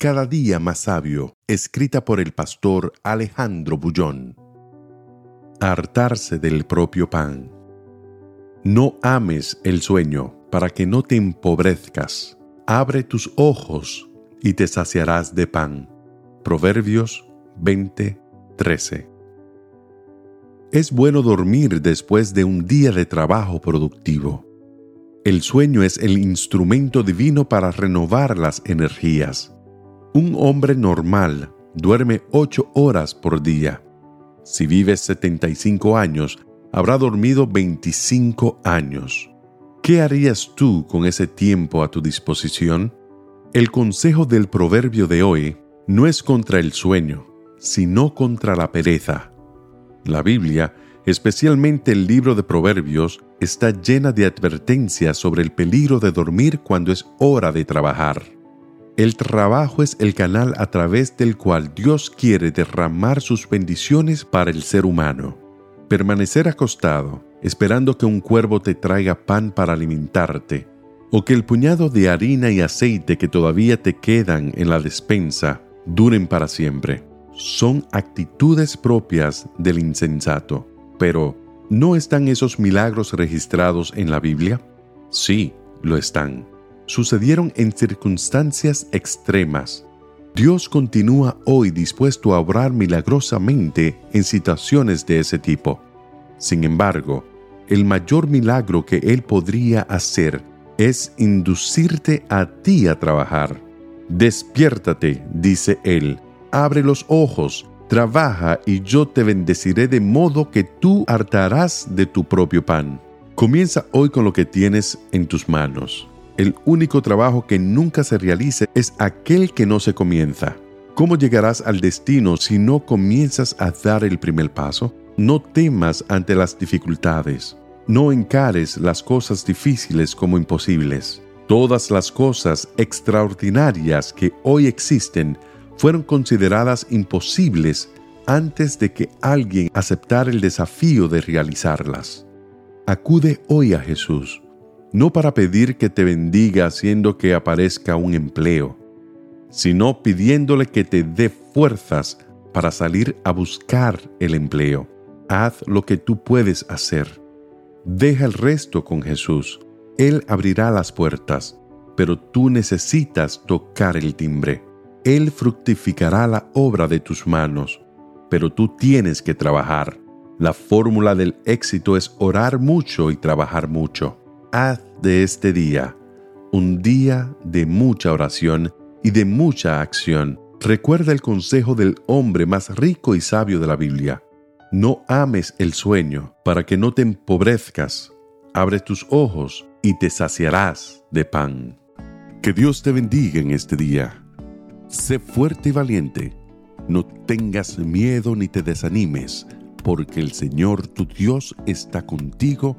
Cada día más sabio, escrita por el pastor Alejandro Bullón. Hartarse del propio pan. No ames el sueño para que no te empobrezcas. Abre tus ojos y te saciarás de pan. Proverbios 20:13. Es bueno dormir después de un día de trabajo productivo. El sueño es el instrumento divino para renovar las energías un hombre normal duerme 8 horas por día. Si vives 75 años, habrá dormido 25 años. ¿Qué harías tú con ese tiempo a tu disposición? El consejo del proverbio de hoy no es contra el sueño, sino contra la pereza. La Biblia, especialmente el libro de Proverbios, está llena de advertencias sobre el peligro de dormir cuando es hora de trabajar. El trabajo es el canal a través del cual Dios quiere derramar sus bendiciones para el ser humano. Permanecer acostado, esperando que un cuervo te traiga pan para alimentarte, o que el puñado de harina y aceite que todavía te quedan en la despensa duren para siempre, son actitudes propias del insensato. Pero, ¿no están esos milagros registrados en la Biblia? Sí, lo están sucedieron en circunstancias extremas. Dios continúa hoy dispuesto a obrar milagrosamente en situaciones de ese tipo. Sin embargo, el mayor milagro que Él podría hacer es inducirte a ti a trabajar. Despiértate, dice Él, abre los ojos, trabaja y yo te bendeciré de modo que tú hartarás de tu propio pan. Comienza hoy con lo que tienes en tus manos. El único trabajo que nunca se realice es aquel que no se comienza. ¿Cómo llegarás al destino si no comienzas a dar el primer paso? No temas ante las dificultades. No encares las cosas difíciles como imposibles. Todas las cosas extraordinarias que hoy existen fueron consideradas imposibles antes de que alguien aceptara el desafío de realizarlas. Acude hoy a Jesús no para pedir que te bendiga haciendo que aparezca un empleo, sino pidiéndole que te dé fuerzas para salir a buscar el empleo. Haz lo que tú puedes hacer. Deja el resto con Jesús. Él abrirá las puertas, pero tú necesitas tocar el timbre. Él fructificará la obra de tus manos, pero tú tienes que trabajar. La fórmula del éxito es orar mucho y trabajar mucho. Haz de este día un día de mucha oración y de mucha acción. Recuerda el consejo del hombre más rico y sabio de la Biblia. No ames el sueño para que no te empobrezcas. Abre tus ojos y te saciarás de pan. Que Dios te bendiga en este día. Sé fuerte y valiente. No tengas miedo ni te desanimes, porque el Señor tu Dios está contigo